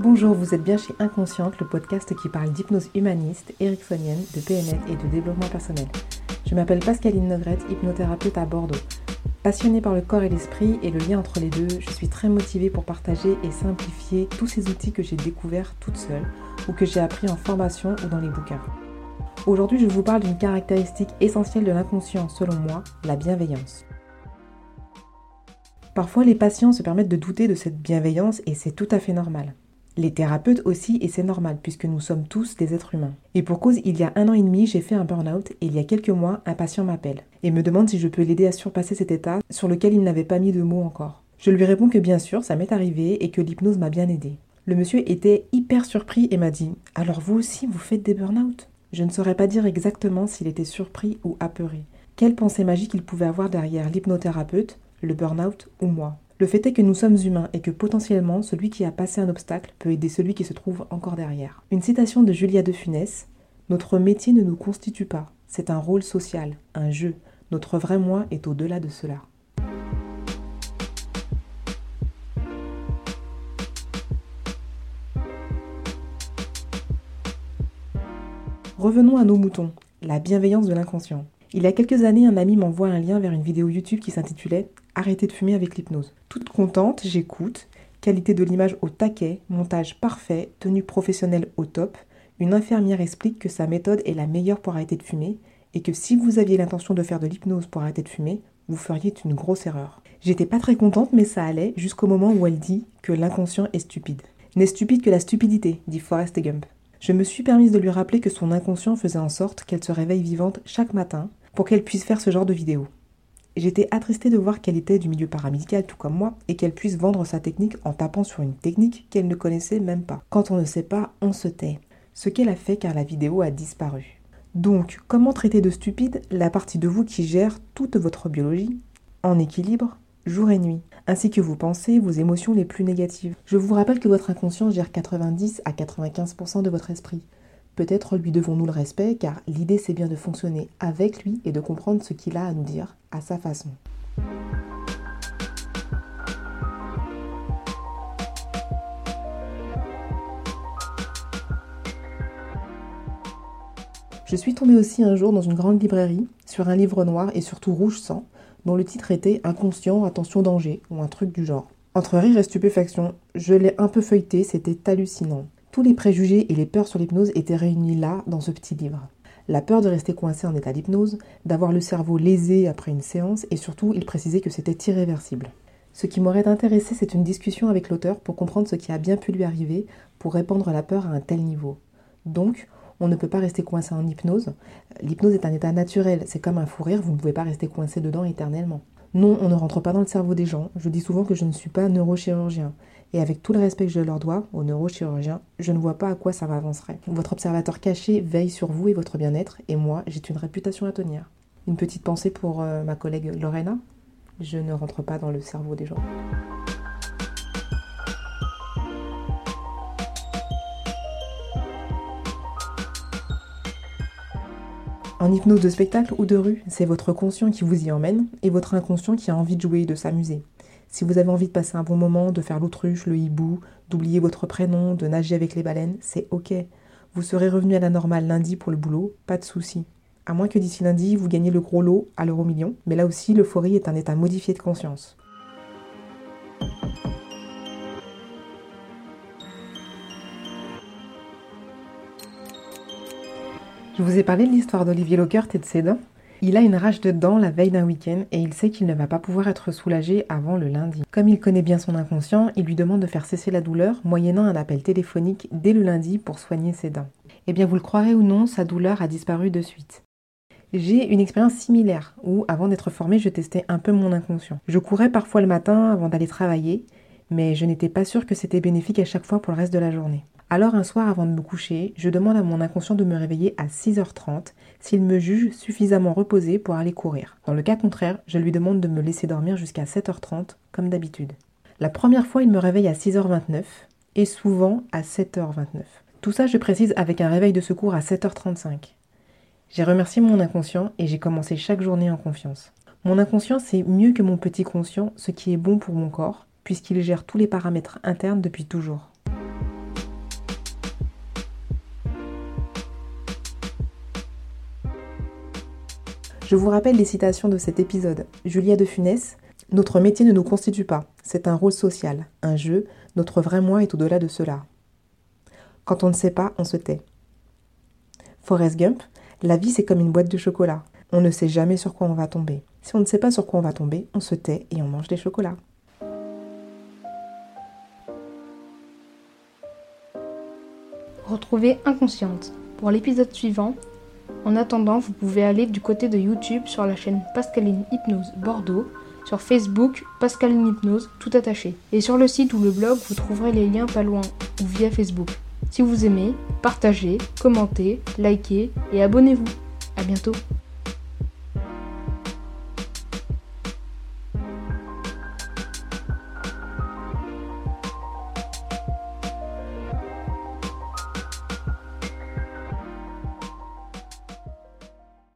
Bonjour, vous êtes bien chez Inconsciente, le podcast qui parle d'hypnose humaniste, ericksonienne, de PNL et de développement personnel. Je m'appelle Pascaline Negrette, hypnothérapeute à Bordeaux. Passionnée par le corps et l'esprit et le lien entre les deux, je suis très motivée pour partager et simplifier tous ces outils que j'ai découverts toute seule ou que j'ai appris en formation ou dans les bouquins. Aujourd'hui, je vous parle d'une caractéristique essentielle de l'inconscient selon moi, la bienveillance. Parfois, les patients se permettent de douter de cette bienveillance et c'est tout à fait normal. Les thérapeutes aussi, et c'est normal puisque nous sommes tous des êtres humains. Et pour cause, il y a un an et demi, j'ai fait un burn-out et il y a quelques mois, un patient m'appelle et me demande si je peux l'aider à surpasser cet état sur lequel il n'avait pas mis de mots encore. Je lui réponds que bien sûr, ça m'est arrivé et que l'hypnose m'a bien aidé. Le monsieur était hyper surpris et m'a dit Alors vous aussi, vous faites des burn-out? Je ne saurais pas dire exactement s'il était surpris ou apeuré. Quelle pensée magique il pouvait avoir derrière l'hypnothérapeute, le burn-out ou moi? Le fait est que nous sommes humains et que potentiellement celui qui a passé un obstacle peut aider celui qui se trouve encore derrière. Une citation de Julia de Funès Notre métier ne nous constitue pas, c'est un rôle social, un jeu. Notre vrai moi est au-delà de cela. Revenons à nos moutons, la bienveillance de l'inconscient. Il y a quelques années, un ami m'envoie un lien vers une vidéo YouTube qui s'intitulait Arrêter de fumer avec l'hypnose. Toute contente, j'écoute. Qualité de l'image au taquet, montage parfait, tenue professionnelle au top. Une infirmière explique que sa méthode est la meilleure pour arrêter de fumer et que si vous aviez l'intention de faire de l'hypnose pour arrêter de fumer, vous feriez une grosse erreur. J'étais pas très contente, mais ça allait jusqu'au moment où elle dit que l'inconscient est stupide. N'est stupide que la stupidité, dit Forrest Gump. Je me suis permise de lui rappeler que son inconscient faisait en sorte qu'elle se réveille vivante chaque matin pour qu'elle puisse faire ce genre de vidéo. J'étais attristée de voir qu'elle était du milieu paramédical tout comme moi et qu'elle puisse vendre sa technique en tapant sur une technique qu'elle ne connaissait même pas. Quand on ne sait pas, on se tait. Ce qu'elle a fait car la vidéo a disparu. Donc, comment traiter de stupide la partie de vous qui gère toute votre biologie en équilibre jour et nuit, ainsi que vos pensées, vos émotions les plus négatives? Je vous rappelle que votre inconscient gère 90 à 95% de votre esprit. Peut-être lui devons-nous le respect, car l'idée c'est bien de fonctionner avec lui et de comprendre ce qu'il a à nous dire à sa façon. Je suis tombée aussi un jour dans une grande librairie sur un livre noir et surtout rouge sang, dont le titre était Inconscient, attention danger, ou un truc du genre. Entre rire et stupéfaction, je l'ai un peu feuilleté, c'était hallucinant. Tous les préjugés et les peurs sur l'hypnose étaient réunis là, dans ce petit livre. La peur de rester coincé en état d'hypnose, d'avoir le cerveau lésé après une séance, et surtout, il précisait que c'était irréversible. Ce qui m'aurait intéressé, c'est une discussion avec l'auteur pour comprendre ce qui a bien pu lui arriver pour répandre la peur à un tel niveau. Donc, on ne peut pas rester coincé en hypnose. L'hypnose est un état naturel, c'est comme un fou rire, vous ne pouvez pas rester coincé dedans éternellement. Non, on ne rentre pas dans le cerveau des gens. Je dis souvent que je ne suis pas neurochirurgien. Et avec tout le respect que je leur dois aux neurochirurgiens, je ne vois pas à quoi ça m'avancerait. Votre observateur caché veille sur vous et votre bien-être, et moi, j'ai une réputation à tenir. Une petite pensée pour euh, ma collègue Lorena. Je ne rentre pas dans le cerveau des gens. En hypnose de spectacle ou de rue, c'est votre conscient qui vous y emmène et votre inconscient qui a envie de jouer, de s'amuser. Si vous avez envie de passer un bon moment, de faire l'autruche, le hibou, d'oublier votre prénom, de nager avec les baleines, c'est ok. Vous serez revenu à la normale lundi pour le boulot, pas de souci. À moins que d'ici lundi, vous gagnez le gros lot à l'euro million, mais là aussi, l'euphorie est un état modifié de conscience. Je vous ai parlé de l'histoire d'Olivier Lockert et de ses dents. Il a une rage de dents la veille d'un week-end et il sait qu'il ne va pas pouvoir être soulagé avant le lundi. Comme il connaît bien son inconscient, il lui demande de faire cesser la douleur moyennant un appel téléphonique dès le lundi pour soigner ses dents. Eh bien, vous le croirez ou non, sa douleur a disparu de suite. J'ai une expérience similaire où, avant d'être formée, je testais un peu mon inconscient. Je courais parfois le matin avant d'aller travailler, mais je n'étais pas sûre que c'était bénéfique à chaque fois pour le reste de la journée. Alors un soir avant de me coucher, je demande à mon inconscient de me réveiller à 6h30 s'il me juge suffisamment reposé pour aller courir. Dans le cas contraire, je lui demande de me laisser dormir jusqu'à 7h30 comme d'habitude. La première fois, il me réveille à 6h29 et souvent à 7h29. Tout ça, je précise avec un réveil de secours à 7h35. J'ai remercié mon inconscient et j'ai commencé chaque journée en confiance. Mon inconscient, c'est mieux que mon petit conscient, ce qui est bon pour mon corps, puisqu'il gère tous les paramètres internes depuis toujours. Je vous rappelle les citations de cet épisode. Julia de Funès Notre métier ne nous constitue pas, c'est un rôle social, un jeu, notre vrai moi est au-delà de cela. Quand on ne sait pas, on se tait. Forrest Gump La vie c'est comme une boîte de chocolat. On ne sait jamais sur quoi on va tomber. Si on ne sait pas sur quoi on va tomber, on se tait et on mange des chocolats. Retrouvez Inconsciente pour l'épisode suivant. En attendant, vous pouvez aller du côté de YouTube sur la chaîne Pascaline Hypnose Bordeaux, sur Facebook Pascaline Hypnose tout attaché, et sur le site ou le blog vous trouverez les liens pas loin ou via Facebook. Si vous aimez, partagez, commentez, likez et abonnez-vous. A bientôt